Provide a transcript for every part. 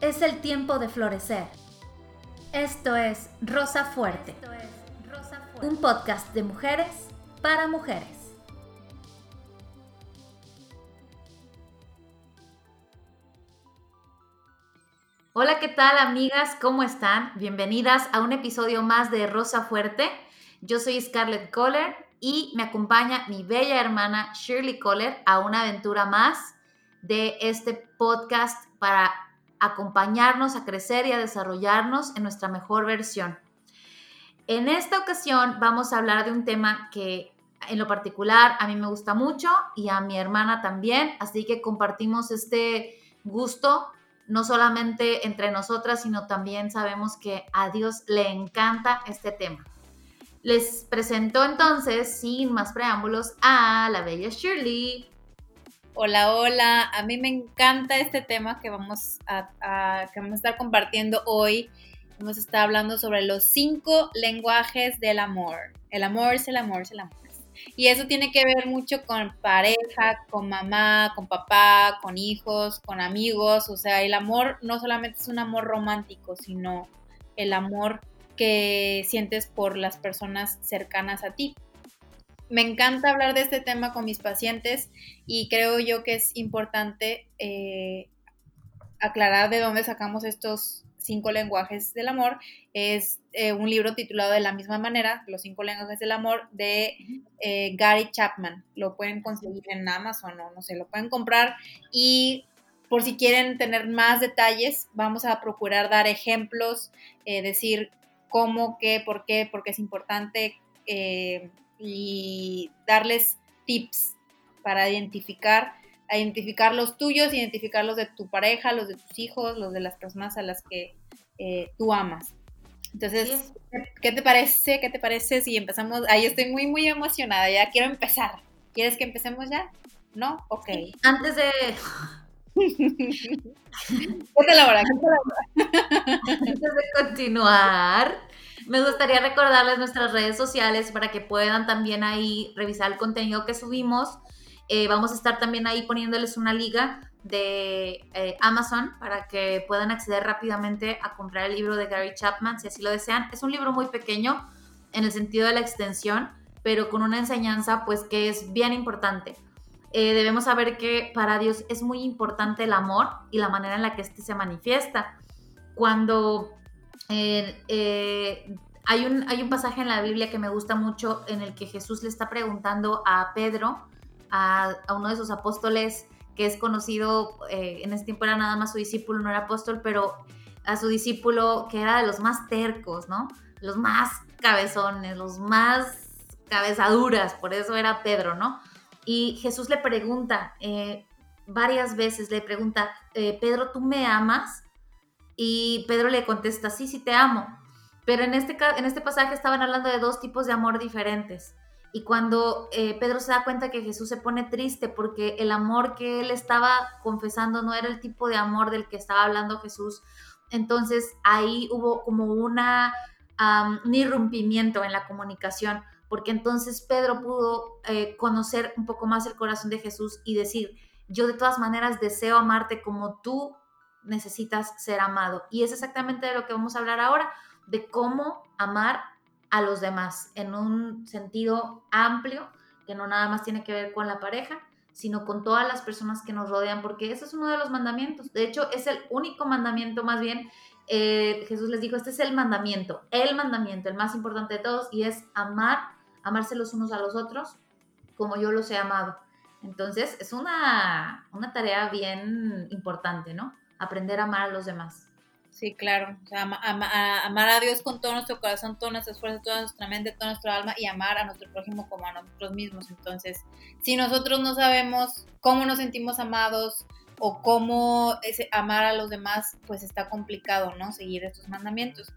Es el tiempo de florecer. Esto es Rosa Fuerte, un podcast de mujeres para mujeres. Hola, ¿qué tal amigas? ¿Cómo están? Bienvenidas a un episodio más de Rosa Fuerte. Yo soy Scarlett Kohler y me acompaña mi bella hermana Shirley Kohler a una aventura más de este podcast para acompañarnos a crecer y a desarrollarnos en nuestra mejor versión. En esta ocasión vamos a hablar de un tema que en lo particular a mí me gusta mucho y a mi hermana también, así que compartimos este gusto no solamente entre nosotras, sino también sabemos que a Dios le encanta este tema. Les presento entonces, sin más preámbulos, a la bella Shirley. Hola, hola. A mí me encanta este tema que vamos a, que vamos a estar compartiendo hoy. Vamos a estar hablando sobre los cinco lenguajes del amor. El amor es el amor, es el amor. Y eso tiene que ver mucho con pareja, con mamá, con papá, con hijos, con amigos. O sea, el amor no solamente es un amor romántico, sino el amor que sientes por las personas cercanas a ti me encanta hablar de este tema con mis pacientes y creo yo que es importante eh, aclarar de dónde sacamos estos cinco lenguajes del amor. Es eh, un libro titulado de la misma manera, Los cinco lenguajes del amor, de eh, Gary Chapman. Lo pueden conseguir en Amazon o no sé, lo pueden comprar y por si quieren tener más detalles, vamos a procurar dar ejemplos, decir cómo, qué, por qué, por qué es importante y darles tips para identificar, identificar los tuyos, identificar los de tu pareja, los de tus hijos, los de las personas a las que eh, tú amas. Entonces, ¿qué te parece? ¿Qué te parece si empezamos? Ahí estoy muy, muy emocionada, ya quiero empezar. ¿Quieres que empecemos ya? ¿No? Ok. Antes de... ¿Qué la hora? Antes de continuar, me gustaría recordarles nuestras redes sociales para que puedan también ahí revisar el contenido que subimos. Eh, vamos a estar también ahí poniéndoles una liga de eh, Amazon para que puedan acceder rápidamente a comprar el libro de Gary Chapman si así lo desean. Es un libro muy pequeño en el sentido de la extensión, pero con una enseñanza pues que es bien importante. Eh, debemos saber que para Dios es muy importante el amor y la manera en la que éste se manifiesta. Cuando eh, hay, un, hay un pasaje en la Biblia que me gusta mucho en el que Jesús le está preguntando a Pedro, a, uno de sus apóstoles que es conocido, eh, en ese tiempo era nada más su discípulo, no era apóstol, pero a su discípulo que era de los más tercos, ¿no? Los más cabezones, los más cabezaduras, por eso era Pedro, ¿no? Y Jesús le pregunta eh, varias veces, le pregunta, Pedro, ¿tú me amas? Y Pedro le contesta, sí, sí te amo. Pero en este, en este pasaje estaban hablando de dos tipos de amor diferentes. Y cuando eh, Pedro se da cuenta que Jesús se pone triste porque el amor que él estaba confesando no era el tipo de amor del que estaba hablando Jesús, entonces ahí hubo como una, un irrumpimiento en la comunicación, porque entonces Pedro pudo eh, conocer un poco más el corazón de Jesús y decir, yo de todas maneras deseo amarte como tú necesitas ser amado. Y es exactamente de lo que vamos a hablar ahora, de cómo amar a los demás en un sentido amplio, que no nada más tiene que ver con la pareja, sino con todas las personas que nos rodean, porque ese es uno de los mandamientos. De hecho, es el único mandamiento, más bien, eh, Jesús les dijo, este es el mandamiento, el mandamiento, el más importante de todos, y es amar, amarse los unos a los otros, como yo los he amado. Entonces, es una, una tarea bien importante, ¿no? Aprender a amar a los demás. Sí, claro. O sea, amar a Dios con todo nuestro corazón, todo nuestro esfuerzo, toda nuestra mente, toda nuestra alma y amar a nuestro prójimo como a nosotros mismos. Entonces, si nosotros no sabemos cómo nos sentimos amados o cómo es amar a los demás, pues está complicado, ¿no? Seguir estos mandamientos.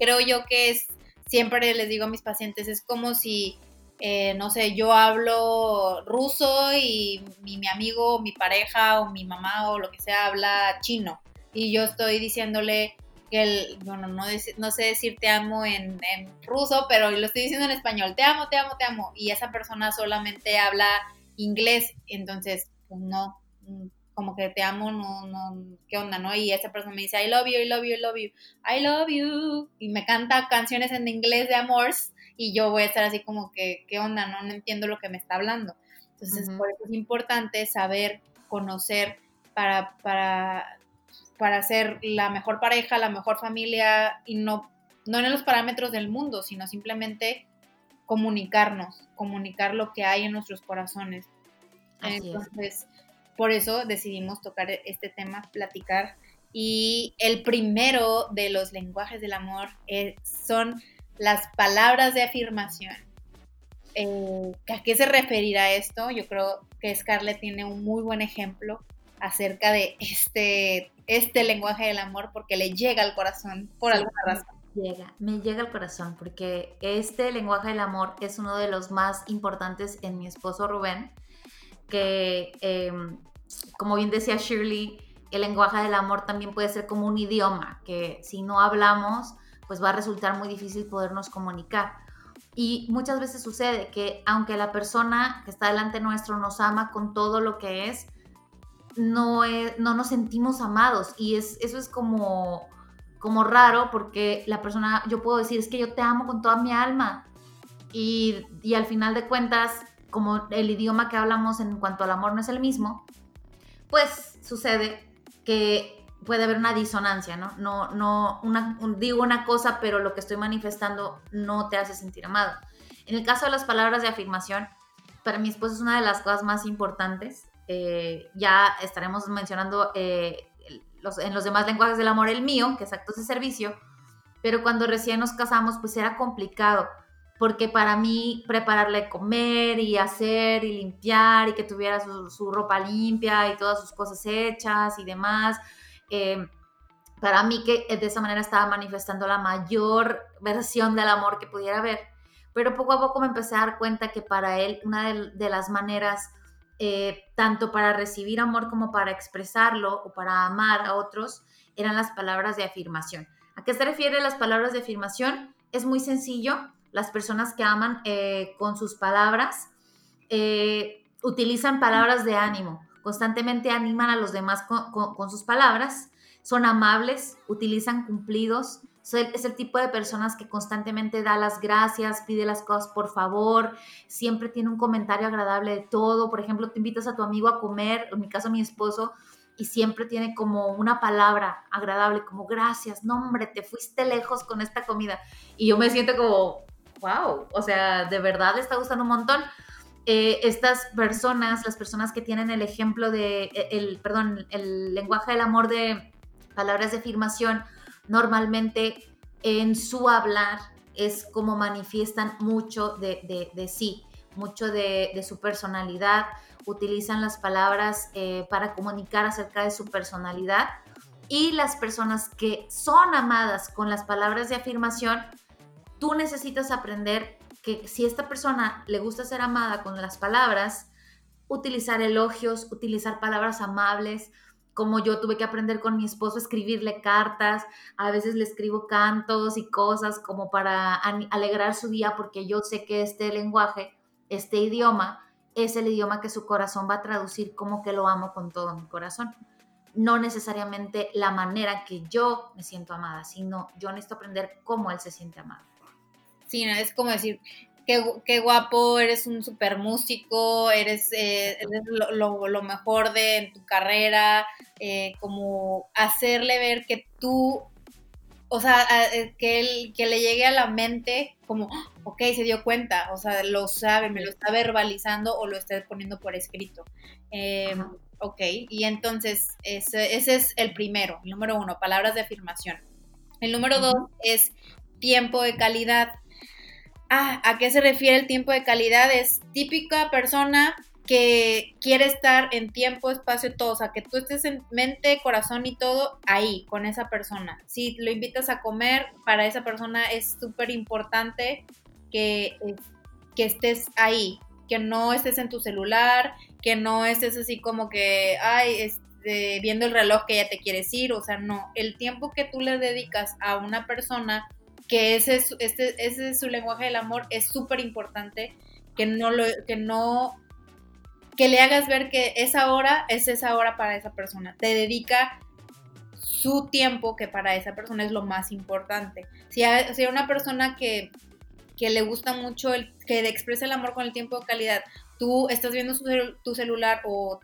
Creo yo que es, siempre les digo a mis pacientes, es como si eh, no sé, yo hablo ruso y mi, amigo, mi pareja o mi mamá o lo que sea habla chino. Y yo estoy diciéndole que el, bueno, no, no sé decir te amo en, ruso, pero lo estoy diciendo en español, te amo, te amo, te amo, y esa persona solamente habla inglés, entonces, pues no, como que te amo, no, no, ¿qué onda, no? Y esa persona me dice, I love you, I love you, I love you, I love you, y me canta canciones en inglés de amores, y yo voy a estar así como que, ¿qué onda, no? No entiendo lo que me está hablando. Entonces, por eso es importante saber, conocer, para, para, para ser la mejor pareja, la mejor familia, y no, no en los parámetros del mundo, sino simplemente comunicarnos, comunicar lo que hay en nuestros corazones. Entonces, por eso decidimos tocar este tema, platicar. Y el primero de los lenguajes del amor eh, son las palabras de afirmación. Eh, ¿A qué se referirá esto? Yo creo que Scarlett tiene un muy buen ejemplo acerca de este, este lenguaje del amor porque le llega al corazón por alguna razón llega, me llega al corazón porque este lenguaje del amor es uno de los más importantes en mi esposo Rubén, que em, como bien decía Shirley, el lenguaje del amor también puede ser como un idioma, que si no hablamos, pues va a resultar muy difícil podernos comunicar. Y muchas veces sucede que aunque la persona que está delante nuestro nos ama con todo lo que es, no, no nos sentimos amados. Y es, eso es como como raro porque la persona, yo puedo decir, es que yo te amo con toda mi alma. Y, y, al final de cuentas, como el idioma que hablamos en cuanto al amor no es el mismo, pues sucede que puede haber una disonancia, ¿no? No, no, digo una cosa, pero lo que estoy manifestando no te hace sentir amado. En el caso de las palabras de afirmación, para mi esposo es una de las cosas más importantes. Eh, ya estaremos mencionando eh, en los demás lenguajes del amor el mío, que es actos de servicio, pero cuando recién nos casamos pues era complicado, porque para mí prepararle comer y hacer y limpiar y que tuviera su, ropa limpia y todas sus cosas hechas y demás, em, para mí que de esa manera estaba manifestando la mayor versión del amor que pudiera haber. Pero poco a poco me empecé a dar cuenta que para él una de las maneras eh, tanto para recibir amor como para expresarlo o para amar a otros, eran las palabras de afirmación. ¿A qué se refiere las palabras de afirmación? Es muy sencillo. Las personas que aman eh, con sus palabras eh, utilizan palabras de ánimo, constantemente animan a los demás con sus palabras, son amables, utilizan cumplidos, es el tipo de personas que constantemente da las gracias, pide las cosas por favor, siempre tiene un comentario agradable de todo. Por ejemplo, te invitas a tu amigo a comer, en mi caso mi esposo, y siempre tiene como una palabra agradable, como gracias, no hombre, te fuiste lejos con esta comida. Y yo me siento como, wow, o sea, de verdad le está gustando un montón. Eh, estas personas, las personas que tienen el ejemplo de, e, el, perdón, el lenguaje del amor de palabras de afirmación, normalmente en su hablar es como manifiestan mucho de, sí, mucho de, su personalidad, utilizan las palabras eh, para comunicar acerca de su personalidad. Y las personas que son amadas con las palabras de afirmación, tú necesitas aprender que si esta persona le gusta ser amada con las palabras, utilizar elogios, utilizar palabras amables, como yo tuve que aprender con mi esposo a escribirle cartas, a veces le escribo cantos y cosas como para alegrar su día porque yo sé que este lenguaje, este idioma, es el idioma que su corazón va a traducir como que lo amo con todo mi corazón. No necesariamente la manera que yo me siento amada, sino yo necesito aprender cómo él se siente amado. Sí, es como decir, qué, guapo, eres un super músico, eres, eh, lo, mejor de tu carrera, eh, como hacerle ver que tú, o sea, eh, que, él, que le llegue a la mente como, ok, se dio cuenta, o sea, lo sabe, me lo está verbalizando o lo está poniendo por escrito. Em, ok, y entonces ese, ese, es el primero, el número uno, palabras de afirmación. El número dos es tiempo de calidad. Ah, ¿a qué se refiere el tiempo de calidad? Es típica persona que quiere estar en tiempo, espacio, todo, o sea, que tú estés en mente, corazón y todo ahí, con esa persona. Si lo invitas a comer, para esa persona es súper importante que, que estés ahí, que no estés en tu celular, que no estés así como que, ay, este, viendo el reloj que ya te quieres ir, o sea, no, el tiempo que tú le dedicas a una persona que ese es, este, ese es su lenguaje del amor, es súper importante que no, lo, que no que le hagas ver que esa hora es esa hora para esa persona. Te dedica su tiempo, que para esa persona es lo más importante. Si hay, si una persona que, que, le gusta mucho, el, que expresa el amor con el tiempo de calidad, tú estás viendo tu celular o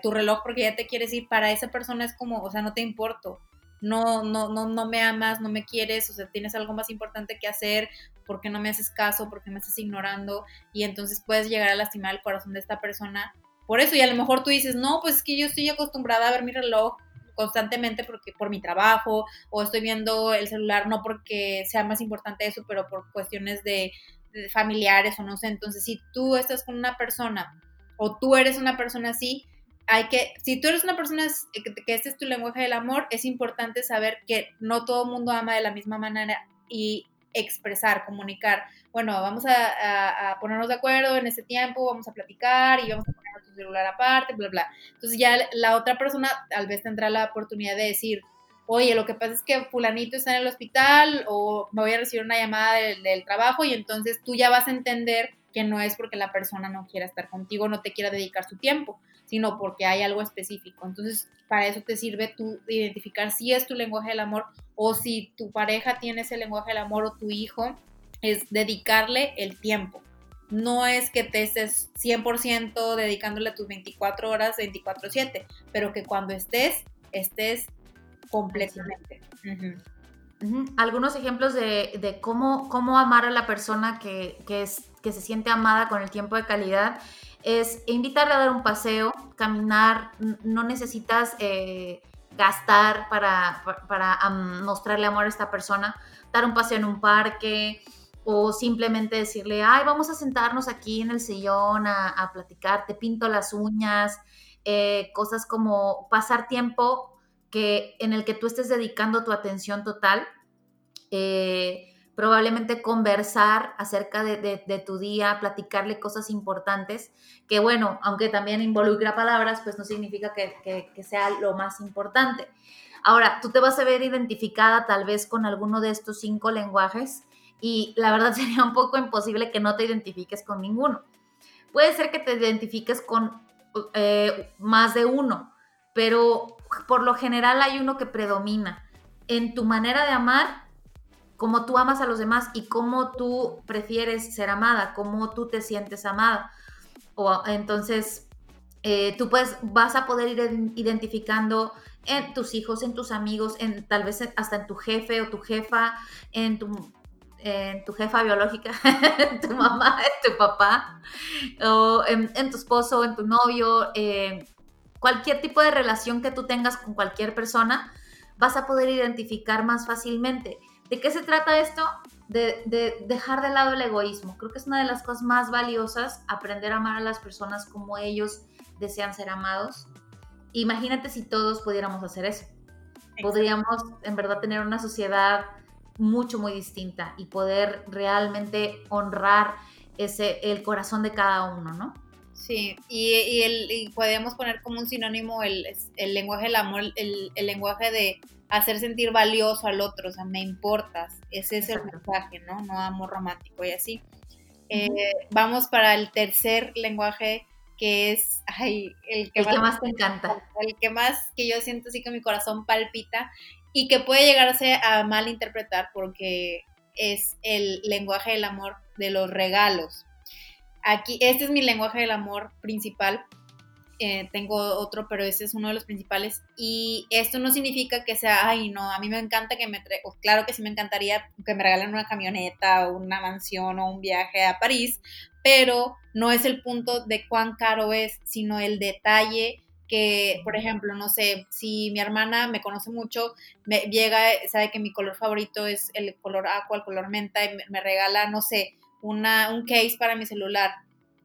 tu reloj porque ya te quieres ir, para esa persona es como, o sea, no te importo. No, no, no, no me amas, no me quieres, o sea, tienes algo más importante que hacer, porque no me haces caso, porque me estás ignorando, y entonces puedes llegar a lastimar el corazón de esta persona. Por eso, y a lo mejor tú dices, no, pues es que yo estoy acostumbrada a ver mi reloj constantemente porque por mi trabajo o estoy viendo el celular no porque sea más importante eso, pero por cuestiones de, familiares o no sé. Entonces, si tú estás con una persona o tú eres una persona así, hay que, si tú eres una persona que, que este es tu lenguaje del amor, es importante saber que no todo el mundo ama de la misma manera y expresar, comunicar. Bueno, vamos a, ponernos de acuerdo en ese tiempo, vamos a platicar y vamos a poner tu celular aparte, bla, bla. Entonces ya la otra persona tal vez tendrá la oportunidad de decir, oye, lo que pasa es que fulanito está en el hospital o me voy a recibir una llamada del, trabajo y entonces tú ya vas a entender que no es porque la persona no quiera estar contigo, no te quiera dedicar su tiempo, sino porque hay algo específico. Entonces, para eso te sirve tú identificar si es tu lenguaje del amor o si tu pareja tiene ese lenguaje del amor o tu hijo, es dedicarle el tiempo. No es que te estés 100% dedicándole tus 24 horas 24/7, pero que cuando estés, estés completamente. Algunos ejemplos de, cómo, cómo, amar a la persona que, que se siente amada con el tiempo de calidad es invitarle a dar un paseo, caminar, no necesitas eh, gastar para, para, mostrarle amor a esta persona, dar un paseo en un parque o simplemente decirle, ay, vamos a sentarnos aquí en el sillón a, platicar, te pinto las uñas, eh, cosas como pasar tiempo que, en el que tú estés dedicando tu atención total. Eh, probablemente conversar acerca de, tu día, platicarle cosas importantes, que bueno, aunque también involucra palabras, pues no significa que, sea lo más importante. Ahora, tú te vas a ver identificada tal vez con alguno de estos cinco lenguajes y la verdad sería un poco imposible que no te identifiques con ninguno. Puede ser que te identifiques con eh, más de uno, pero por lo general hay uno que predomina. En tu manera de amar cómo tú amas a los demás y cómo tú prefieres ser amada, cómo tú te sientes amada. O, entonces, eh, tú puedes, vas a poder ir identificando en tus hijos, en tus amigos, en tal vez hasta en tu jefe o tu jefa, en tu, tu jefa biológica, en tu mamá, en tu papá, o en, tu esposo, en tu novio, eh, cualquier tipo de relación que tú tengas con cualquier persona, vas a poder identificar más fácilmente. ¿De qué se trata esto? De, dejar de lado el egoísmo. Creo que es una de las cosas más valiosas, aprender a amar a las personas como ellos desean ser amados. Imagínate si todos pudiéramos hacer eso. Podríamos en verdad tener una sociedad mucho, muy distinta y poder realmente honrar ese, el corazón de cada uno, ¿no? Sí, y, el, podríamos poner como un sinónimo el, lenguaje del amor, el, lenguaje de hacer sentir valioso al otro, o sea, me importas. Ese es el mensaje, ¿no? No amor romántico y así. Eh, vamos para el tercer lenguaje que es ay, el, que, más, te encanta. El que más que yo siento así que mi corazón palpita y que puede llegarse a malinterpretar porque es el lenguaje del amor de los regalos. Aquí, este es mi lenguaje del amor principal eh, tengo otro, pero ese es uno de los principales. Y esto no significa que sea, ay, no, a mí me encanta que me, claro que sí me encantaría que me regalen una camioneta o una mansión o un viaje a París, pero no es el punto de cuán caro es, sino el detalle que, por ejemplo, no sé, si mi hermana me conoce mucho, me llega, sabe que mi color favorito es el color aqua, el color menta, y me regala, no sé, una, un case para mi celular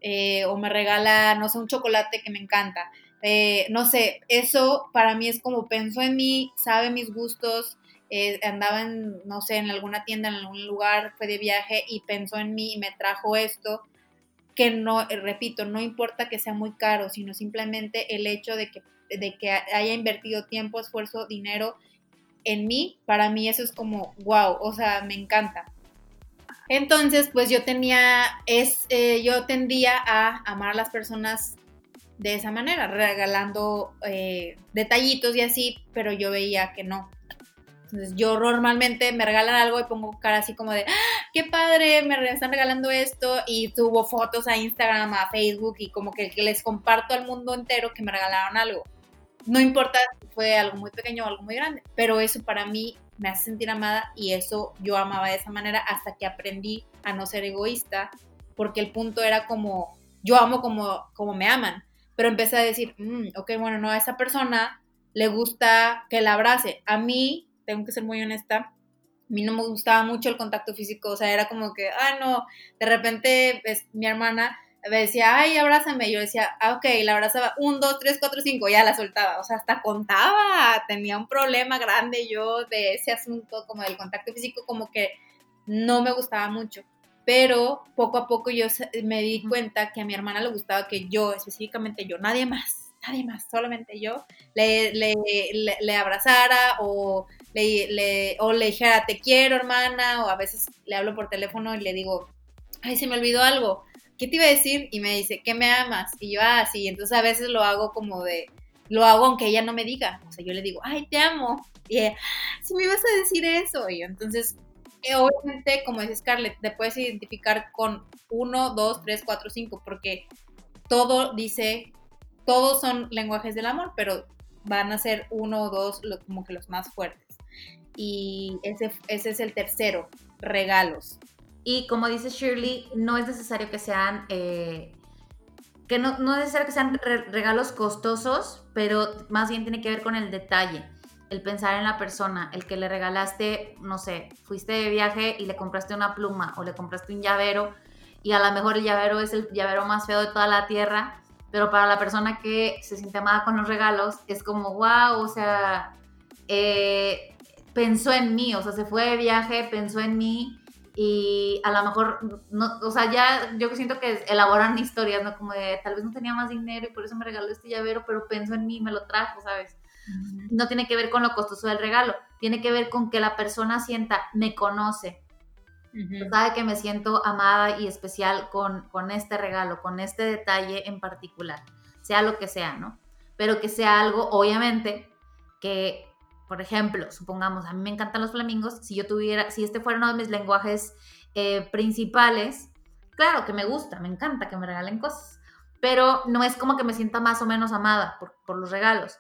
eh, o me regala, no sé, un chocolate que me encanta. Eh, no sé, eso para mí es como pensó en mí, sabe mis gustos, eh, andaba en, no sé, en alguna tienda, en algún lugar, fue de viaje y pensó en mí y me trajo esto, que no, repito, no importa que sea muy caro, sino simplemente el hecho de que, de que haya invertido tiempo, esfuerzo, dinero en mí, para mí eso es como, wow, o sea, me encanta. Entonces, pues yo tenía, es, eh, yo tendía a amar a las personas de esa manera, regalando eh, detallitos y así, pero yo veía que no. Entonces yo normalmente me regalan algo y pongo cara así como de, ¡Ah, qué padre, me están regalando esto y subo fotos a Instagram, a Facebook y como que, les comparto al mundo entero que me regalaron algo. No importa si fue algo muy pequeño o algo muy grande, pero eso para mí me hace sentir amada y eso yo amaba de esa manera hasta que aprendí a no ser egoísta, porque el punto era como, yo amo como, como me aman, pero empecé a decir, mm, ok, bueno, no, a esa persona le gusta que la abrace, a mí tengo que ser muy honesta, a mí no me gustaba mucho el contacto físico, o sea, era como que, ah, no, de repente pues, mi hermana me decía, ay, abrázame, yo decía, ah, ok, la abrazaba, un, dos, tres, cuatro, cinco, ya la soltaba, o sea, hasta contaba, tenía un problema grande yo de ese asunto, como del contacto físico, como que no me gustaba mucho, pero poco a poco yo me di cuenta que a mi hermana le gustaba que yo, específicamente yo, nadie más, nadie más, solamente yo, le, le, le, abrazara o le, o le dijera, te quiero hermana, o a veces le hablo por teléfono y le digo, ay, se me olvidó algo, ¿qué te iba a decir? Y me dice, ¿qué me amas? Y yo, ah, sí, entonces a veces lo hago como de, lo hago aunque ella no me diga, o sea, yo le digo, ay, te amo, y ella, si me ibas a decir eso, y yo, entonces eh, obviamente, como dice Scarlett, te puedes identificar con uno, dos, tres, cuatro, cinco, porque todo dice todos son lenguajes del amor, pero van a ser uno o dos como que los más fuertes. Y ese, ese es el tercero, regalos. Y como dice Shirley, no es necesario que sean, eh, que no, no, es necesario que sean regalos costosos, pero más bien tiene que ver con el detalle, el pensar en la persona, el que le regalaste, no sé, fuiste de viaje y le compraste una pluma o le compraste un llavero y a lo mejor el llavero es el llavero más feo de toda la tierra pero para la persona que se siente amada con los regalos es como, wow, o sea, eh, pensó en mí, o sea, se fue de viaje, pensó en mí y a lo mejor, no, o sea, ya yo siento que elaboran historias, ¿no? Como de, tal vez no tenía más dinero y por eso me regaló este llavero, pero pensó en mí y me lo trajo, ¿sabes? No tiene que ver con lo costoso del regalo, tiene que ver con que la persona sienta, me conoce, Sabe que me siento amada y especial con, con este regalo, con este detalle en particular, sea lo que sea, ¿no? Pero que sea algo, obviamente, que, por ejemplo, supongamos, a mí me encantan los flamingos, si yo tuviera, si este fuera uno de mis lenguajes eh, principales, claro que me gusta, me encanta que me regalen cosas, pero no es como que me sienta más o menos amada por, los regalos.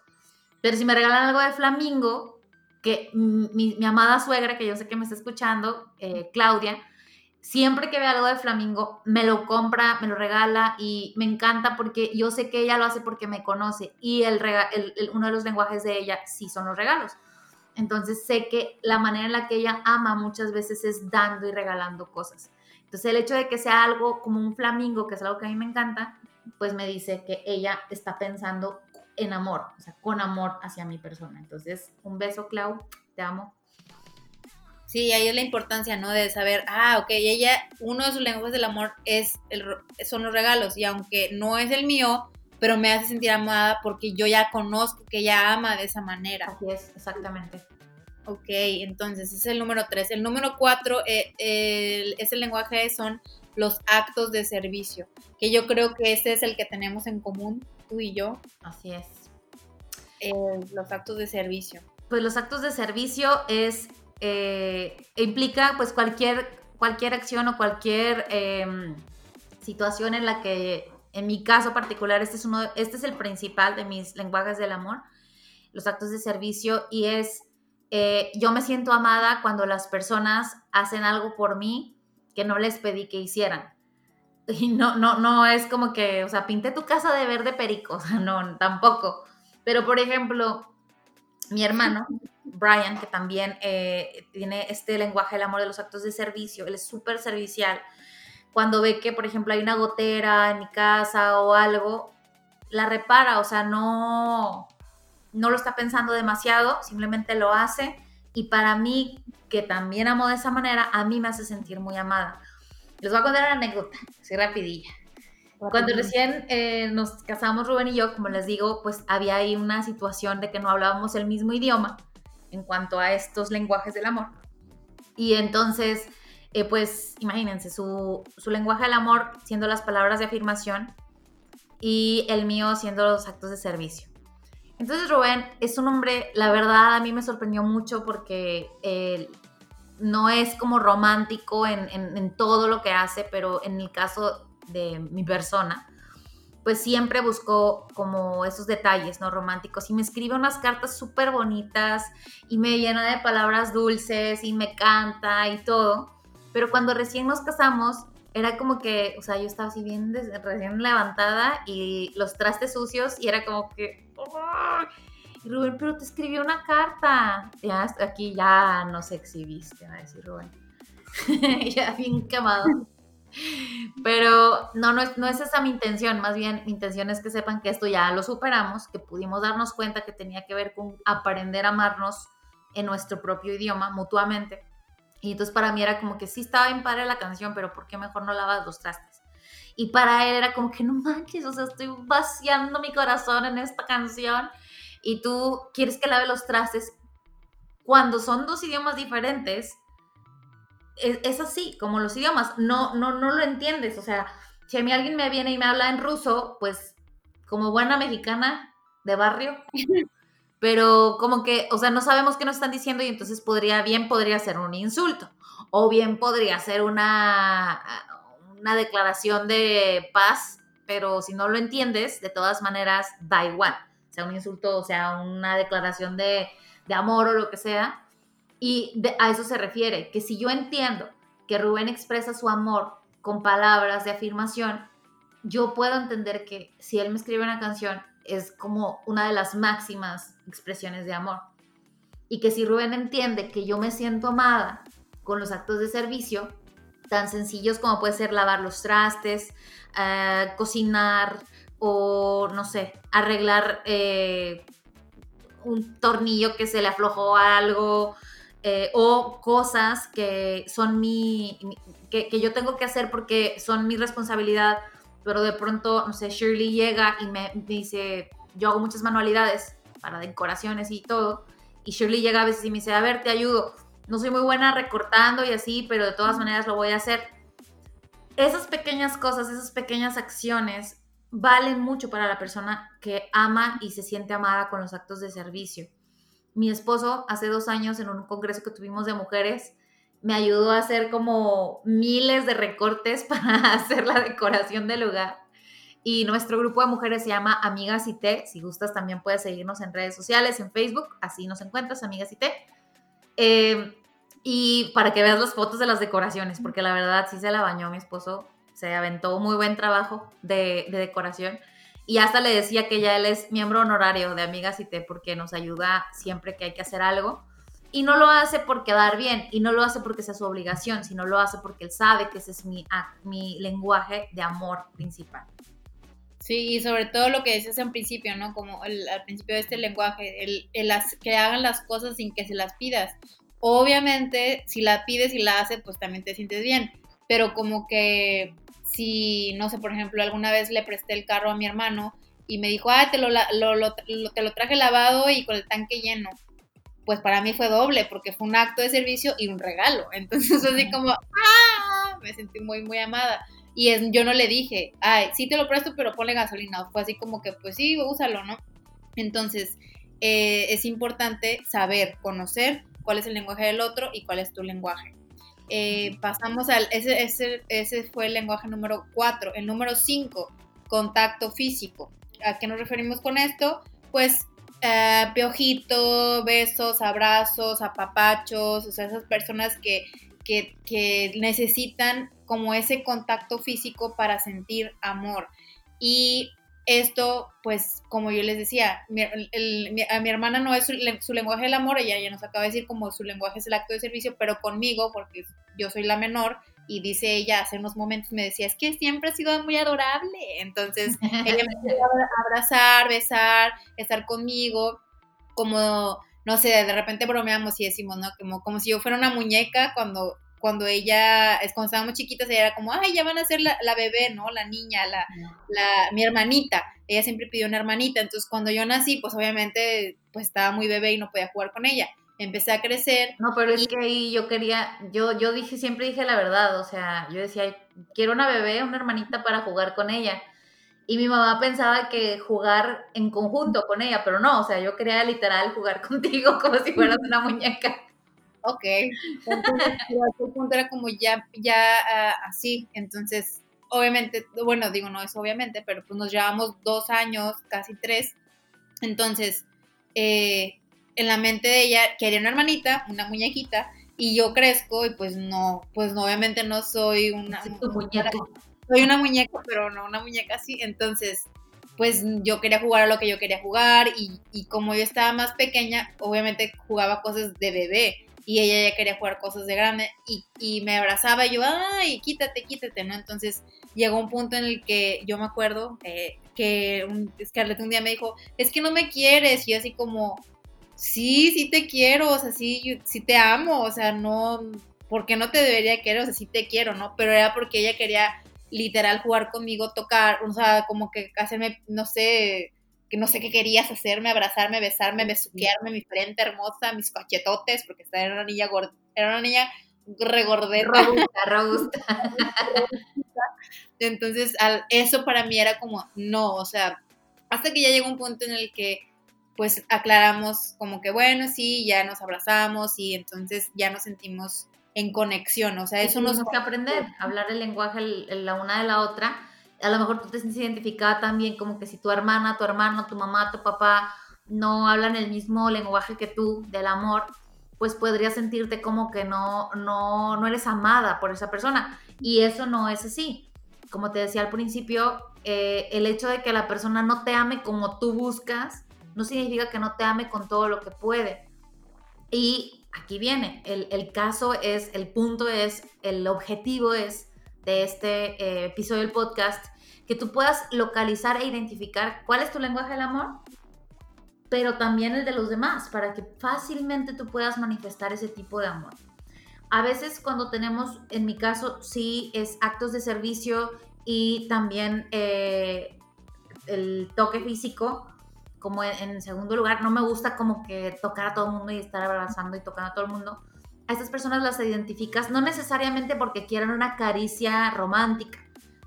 Pero si me regalan algo de flamingo, que mi, amada suegra, que yo sé que me está escuchando, eh, Claudia, siempre que ve algo de Flamingo, me lo compra, me lo regala y me encanta porque yo sé que ella lo hace porque me conoce y el, uno de los lenguajes de ella sí son los regalos. Entonces sé que la manera en la que ella ama muchas veces es dando y regalando cosas. Entonces el hecho de que sea algo como un flamingo, que es algo que a mí me encanta, pues me dice que ella está pensando en amor, o sea, con amor hacia mi persona. Entonces, un beso, Clau, te amo. Sí, ahí es la importancia, ¿no? De saber, ah, ok, ella, uno de sus lenguajes del amor es el, son los regalos, y aunque no es el mío, pero me hace sentir amada porque yo ya conozco que ella ama de esa manera. Así es, exactamente. Ok, entonces ese es el número tres. El número cuatro, eh, es el lenguaje, son los actos de servicio, que yo creo que ese es el que tenemos en común tú y yo. Así es. Eh, los actos de servicio. Pues los actos de servicio es, eh, implica pues cualquier, cualquier acción o cualquier em, situación en la que, en mi caso particular, este es, uno, este es el principal de mis lenguajes del amor, los actos de servicio, y es, eh, yo me siento amada cuando las personas hacen algo por mí que no les pedí que hicieran. Y no, no, no es como que, o sea, pinté tu casa de verde perico, o sea, no, tampoco. Pero, por ejemplo, mi hermano, Brian, que también eh, tiene este lenguaje del amor de los actos de servicio, él es súper servicial. Cuando ve que, por ejemplo, hay una gotera en mi casa o algo, la repara, o sea, no, no lo está pensando demasiado, simplemente lo hace. Y para mí, que también amo de esa manera, a mí me hace sentir muy amada. Les voy a contar una anécdota, así rapidilla. Cuando recién eh, nos casamos Rubén y yo, como les digo, pues había ahí una situación de que no hablábamos el mismo idioma en cuanto a estos lenguajes del amor. Y entonces, eh, pues imagínense, su, su lenguaje del amor siendo las palabras de afirmación, y el mío haciendo los actos de servicio. Entonces Rubén es un hombre, la verdad a mí me sorprendió mucho porque él no es como romántico en, en, todo lo que hace, pero en el caso de mi persona, pues siempre buscó como esos detalles, ¿no? Románticos. Y me escribe unas cartas súper bonitas y me llena de palabras dulces y me canta y todo. Pero cuando recién nos casamos, era como que, o sea, yo estaba así bien recién levantada y los trastes sucios y era como que, Rubén, pero te escribió una carta. Ya, aquí ya nos exhibiste, va a decir Rubén. ya bien quemado. Pero no, no es, no es esa mi intención, más bien mi intención es que sepan que esto ya lo superamos, que pudimos darnos cuenta que tenía que ver con aprender a amarnos en nuestro propio idioma mutuamente y entonces para mí era como que sí estaba bien padre la canción, pero ¿por qué mejor no lavas los trastes? Y para él era como que no manches, o sea, estoy vaciando mi corazón en esta canción y tú quieres que lave los trastes. Cuando son dos idiomas diferentes, es, así, como los idiomas, no, no, no lo entiendes. O sea, si a mí alguien me viene y me habla en ruso, pues como buena mexicana de barrio, pero como que, o sea, no sabemos qué nos están diciendo y entonces podría, bien podría ser un insulto o bien podría ser una, una declaración de paz, pero si no lo entiendes, de todas maneras, da igual, sea un insulto, o sea una declaración de, de amor o lo que sea. Y a eso se refiere, que si yo entiendo que Rubén expresa su amor con palabras de afirmación, yo puedo entender que si él me escribe una canción, es como una de las máximas expresiones de amor. Y que si Rubén entiende que yo me siento amada con los actos de servicio, tan sencillos como puede ser lavar los trastes, eh, cocinar o, no sé, arreglar eh, un tornillo que se le aflojó a algo, eh, o cosas que son mi, que, que, yo tengo que hacer porque son mi responsabilidad pero de pronto, no sé, Shirley llega y me dice, yo hago muchas manualidades para decoraciones y todo, y Shirley llega a veces y me dice, a ver, te ayudo, no soy muy buena recortando y así, pero de todas maneras lo voy a hacer. Esas pequeñas cosas, esas pequeñas acciones valen mucho para la persona que ama y se siente amada con los actos de servicio. Mi esposo hace dos años en un congreso que tuvimos de mujeres, me ayudó a hacer como miles de recortes para hacer la decoración del lugar. Y nuestro grupo de mujeres se llama Amigas y Té. Si gustas, también puedes seguirnos en redes sociales, en Facebook. Así nos encuentras, Amigas y Té. Em, y para que veas las fotos de las decoraciones, porque la verdad sí se la bañó mi esposo. Se aventó muy buen trabajo de decoración. Y hasta le decía que ya él es miembro honorario de Amigas y Té porque nos ayuda siempre que hay que hacer algo y no lo hace por quedar bien, y no lo hace porque sea su obligación, sino lo hace porque él sabe que ese es mi, mi lenguaje de amor principal. Sí, y sobre todo lo que decías en principio, ¿no? Como al principio de este lenguaje, el, el que hagan las cosas sin que se las pidas. Obviamente, si la pides y la hace, pues también te sientes bien, pero como que si, no sé, por ejemplo, alguna vez le presté el carro a mi hermano y me dijo, ah, te lo, lo, te lo traje lavado y con el tanque lleno pues para mí fue doble, porque fue un acto de servicio y un regalo. Entonces, así como, ¡ah! Me sentí muy, muy amada. Y es, yo no le dije, ay, sí te lo presto, pero ponle gasolina. Fue así como que, pues sí, úsalo, ¿no? Entonces, eh, es importante saber, conocer cuál es el lenguaje del otro y cuál es tu lenguaje. Eh, pasamos al, ese, ese, ese fue el lenguaje número 4. El número 5, contacto físico. ¿A qué nos referimos con esto? Pues eh, piojito, besos, abrazos, apapachos, o sea, esas personas que, que, necesitan como ese contacto físico para sentir amor. Y esto, pues, como yo les decía, a mi hermana no es su, su, lenguaje del amor, ella ya nos acaba de decir como su lenguaje es el acto de servicio, pero conmigo, porque yo soy la menor, y dice ella hace unos momentos me decía, es que siempre ha sido muy adorable. Entonces, ella me a abrazar, besar, estar conmigo, como, no sé, de repente bromeamos y decimos, ¿no? Como, como si yo fuera una muñeca cuando cuando ella, es cuando estábamos chiquitas, ella era como, ay, ya van a ser la, la bebé, ¿no? La niña, la, la, mi hermanita. Ella siempre pidió una hermanita. Entonces, cuando yo nací, pues obviamente, pues estaba muy bebé y no podía jugar con ella empecé a crecer. No, pero es que ahí yo quería, yo, yo dije, siempre dije la verdad, o sea, yo decía, quiero una bebé, una hermanita para jugar con ella. Y mi mamá pensaba que jugar en conjunto con ella, pero no, o sea, yo quería literal jugar contigo como si fueras una muñeca. Ok, entonces el punto era como ya, ya ah, así, entonces obviamente, bueno, digo no es obviamente, pero pues nos llevamos dos años, casi tres, entonces eh, en la mente de ella quería una hermanita, una muñequita, y yo crezco y pues no, pues no, obviamente no soy una, muñeca. Soy una muñeca, pero no una muñeca así. Entonces, pues yo quería jugar a lo que yo quería jugar y, y como yo estaba más pequeña, obviamente jugaba cosas de bebé y ella ya quería jugar cosas de grande y, y, me abrazaba y yo, ay, quítate, quítate, ¿no? Entonces llegó un punto en el que yo me acuerdo eh, que un, Scarlett un día me dijo, es que no me quieres y yo así como, sí, sí te quiero, o sea, sí, sí te amo, o sea, no, porque no te debería querer? O sea, sí te quiero, ¿no? Pero era porque ella quería literal jugar conmigo, tocar, o sea, como que hacerme, no sé, que no sé qué querías hacerme, abrazarme, besarme, besuquearme, mi frente hermosa, mis cachetotes, porque era una niña gorda, era una niña regordeta. Robusta, robusta. Entonces, eso para mí era como, no, o sea, hasta que ya llegó un punto en el que pues aclaramos como que bueno, sí, ya nos abrazamos y entonces ya nos sentimos en conexión, o sea, eso nos... Tenemos que aprender, hablar el lenguaje la una de la otra. A lo mejor tú te sientes identificada también como que si tu hermana, tu hermano, tu mamá, tu papá no hablan el mismo lenguaje que tú del amor, pues podrías sentirte como que no, no, no eres amada por esa persona. Y eso no es así. Como te decía al principio, eh, el hecho de que la persona no te ame como tú buscas, no significa que no te ame con todo lo que puede. Y aquí viene, el, caso es, el punto es, el objetivo es de este eh, episodio del podcast, que tú puedas localizar e identificar cuál es tu lenguaje del amor, pero también el de los demás, para que fácilmente tú puedas manifestar ese tipo de amor. A veces cuando tenemos, en mi caso, sí es actos de servicio y también eh, el toque físico, como en, segundo lugar, no me gusta como que tocar a todo el mundo y estar abrazando y tocando a todo el mundo. A estas personas las identificas no necesariamente porque quieran una caricia romántica,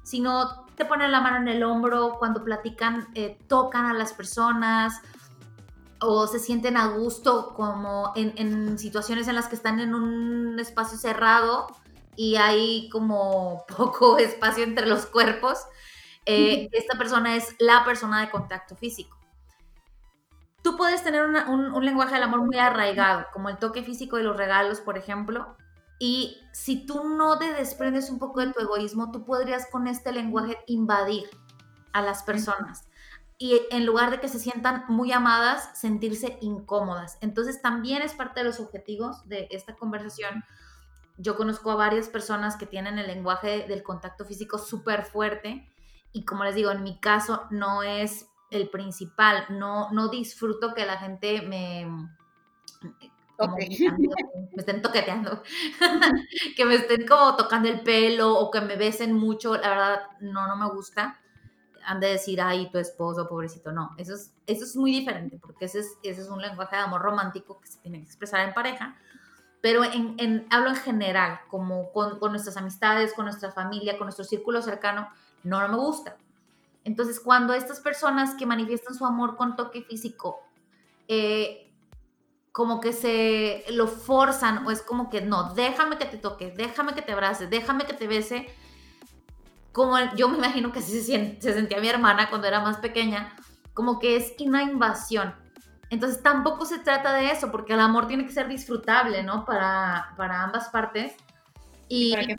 sino te ponen la mano en el hombro, cuando platican, eh, tocan a las personas o se sienten a gusto como en, situaciones en las que están en un espacio cerrado y hay como poco espacio entre los cuerpos. Eh, esta persona es la persona de contacto físico tú puedes tener un, lenguaje del amor muy arraigado, como el toque físico de los regalos, por ejemplo, y si tú no te desprendes un poco de tu egoísmo, tú podrías con este lenguaje invadir a las personas. Y en lugar de que se sientan muy amadas, sentirse incómodas. Entonces también es parte de los objetivos de esta conversación. Yo conozco a varias personas que tienen el lenguaje del contacto físico súper fuerte y como les digo, en mi caso no es el principal. No, no disfruto que la gente me, me estén toqueteando, que me estén como tocando el pelo o que me besen mucho, la verdad no, no me gusta. Han de decir, ay, tu esposo, pobrecito, no, eso es, eso es muy diferente, porque ese es, ese es un lenguaje de amor romántico que se tiene que expresar en pareja, pero en, en hablo en general, como con, con, nuestras amistades, con nuestra familia, con nuestro círculo cercano, no, no me gusta. Entonces, cuando estas personas que manifiestan su amor con toque físico, eh, como que se lo forzan o es como que no, déjame que te toque, déjame que te abrace, déjame que te bese, como yo me imagino que se, se sentía mi hermana cuando era más pequeña, como que es una invasión. Entonces tampoco se trata de eso, porque el amor tiene que ser disfrutable, ¿no? Para, para ambas partes. Y, para que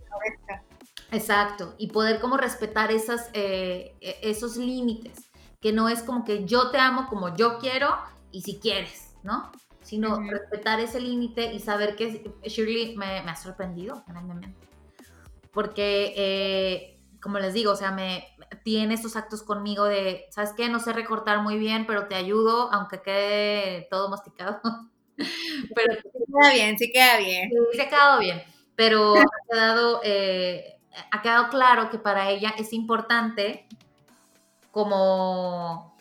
Exacto, y poder como respetar esas, eh, e, esos límites, que no es como que yo te amo como yo quiero y si quieres, ¿no? Sino respetar ese límite y saber que Shirley me, me ha sorprendido grandemente. Porque, eh, como les digo, o sea, me tiene estos actos conmigo de, ¿sabes qué? No sé recortar muy bien, pero te ayudo, aunque quede todo masticado. pero sí queda bien, sí queda bien. Sí, ha quedado bien, pero ha quedado... Eh, ha quedado claro que para ella es importante como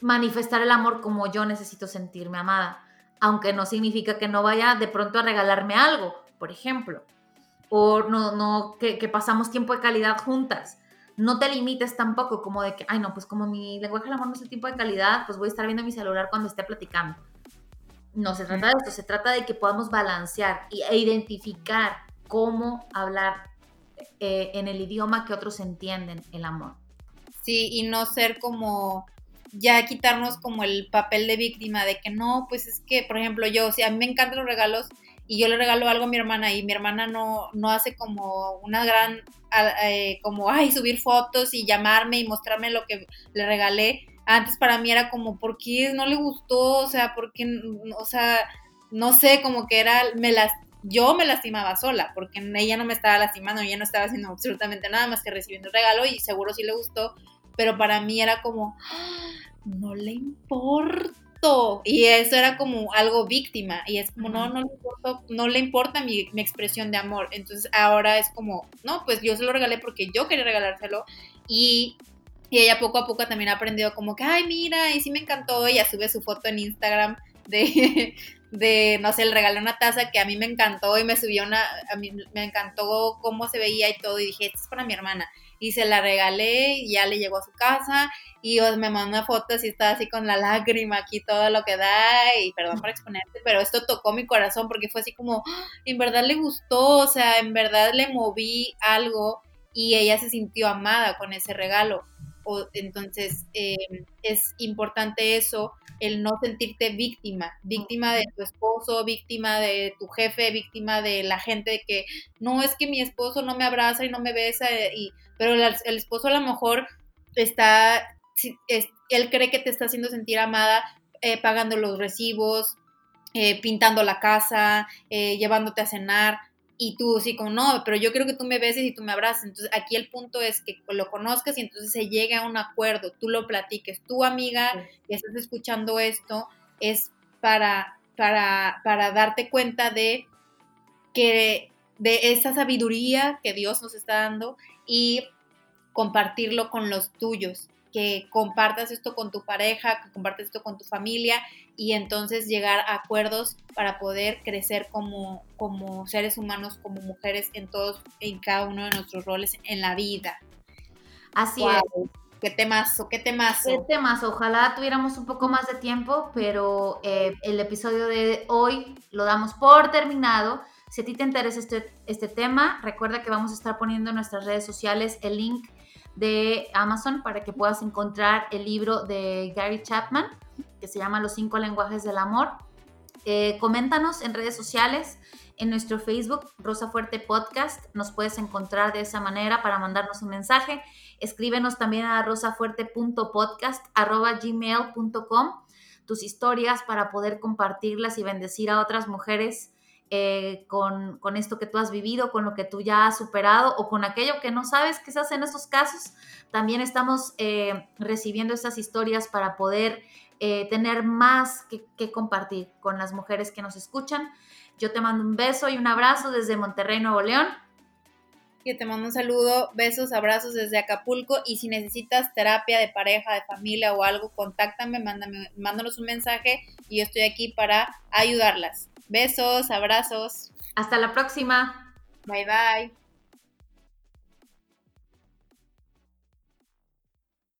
manifestar el amor como yo necesito sentirme amada, aunque no significa que no vaya de pronto a regalarme algo, por ejemplo, o no, no que, pasamos tiempo de calidad juntas, no te limites tampoco como de que, ay no, pues como mi lenguaje del amor no es el tipo de calidad, pues voy a estar viendo mi celular cuando esté platicando. No se trata de esto, se trata de que podamos balancear e identificar cómo hablar eh, en el idioma que otros entienden el amor. Sí, y no ser como ya quitarnos como el papel de víctima de que no, pues es que, por ejemplo, yo, si a mí me encantan los regalos y yo le regalo algo a mi hermana y mi hermana no, no hace como una gran, eh, como, ay, subir fotos y llamarme y mostrarme lo que le regalé. Antes para mí era como, ¿por qué no le gustó? O sea, ¿por qué? O sea, no sé, como que era, me las, yo me lastimaba sola, porque ella no me estaba lastimando, ella no estaba haciendo absolutamente nada más que recibiendo el regalo y seguro sí le gustó, pero para mí era como, ¡Ah! no le importo. Y eso era como algo víctima. Y es como, no, no le importa, no le importa mi, expresión de amor. Entonces ahora es como, no, pues yo se lo regalé porque yo quería regalárselo. Y, y ella poco a poco también ha aprendido como que, ay, mira, y sí me encantó. Ella sube su foto en Instagram de, de, no sé, le regalé una taza que a mí me encantó y me subió una, a mí me encantó cómo se veía y todo. Y dije, esto es para mi hermana y se la regalé y ya le llegó a su casa y me mandó una foto así estaba así con la lágrima aquí todo lo que da y perdón por exponerte pero esto tocó mi corazón porque fue así como ¡ah! en verdad le gustó o sea en verdad le moví algo y ella se sintió amada con ese regalo o, entonces em, es importante eso el no sentirte víctima, víctima de tu esposo, víctima de tu jefe, víctima de la gente de que no es que mi esposo no me abraza y no me besa y pero el, esposo a lo mejor está, él cree que te está haciendo sentir amada eh, pagando los recibos, eh, pintando la casa, eh, llevándote a cenar, y tú sí como, no, pero yo quiero que tú me beses y tú me abraces. Entonces aquí el punto es que lo conozcas y entonces se llegue a un acuerdo, tú lo platiques. Tu amiga que estás escuchando esto es para, para, para darte cuenta de que de esa sabiduría que Dios nos está dando y compartirlo con los tuyos, que compartas esto con tu pareja, que compartas esto con tu familia y entonces llegar a acuerdos para poder crecer como, como seres humanos, como mujeres en todos, en cada uno de nuestros roles en la vida. Así es. Qué temazo, qué temazo. Qué temazo. Ojalá tuviéramos un poco más de tiempo, pero eh, el episodio de hoy lo damos por terminado. Si a ti te interesa este, este tema, recuerda que vamos a estar poniendo en nuestras redes sociales el link de Amazon para que puedas encontrar el libro de Gary Chapman que se llama Los cinco lenguajes del amor. Eh, coméntanos en redes sociales, en nuestro Facebook, Rosa Fuerte Podcast. Nos puedes encontrar de esa manera para mandarnos un mensaje. Escríbenos también a rosafuerte.podcast.gmail.com tus historias para poder compartirlas y bendecir a otras mujeres eh, con, esto que tú has vivido, con lo que tú ya has superado o con aquello que no sabes, quizás en esos casos. También estamos eh, recibiendo estas historias para poder eh, tener más que, que, compartir con las mujeres que nos escuchan. Yo te mando un beso y un abrazo desde Monterrey, Nuevo León. Yo te mando un saludo, besos, abrazos desde Acapulco y si necesitas terapia de pareja, de familia o algo, contáctame, mándame, mándanos un mensaje y yo estoy aquí para ayudarlas. Besos, abrazos. Hasta la próxima. Bye bye.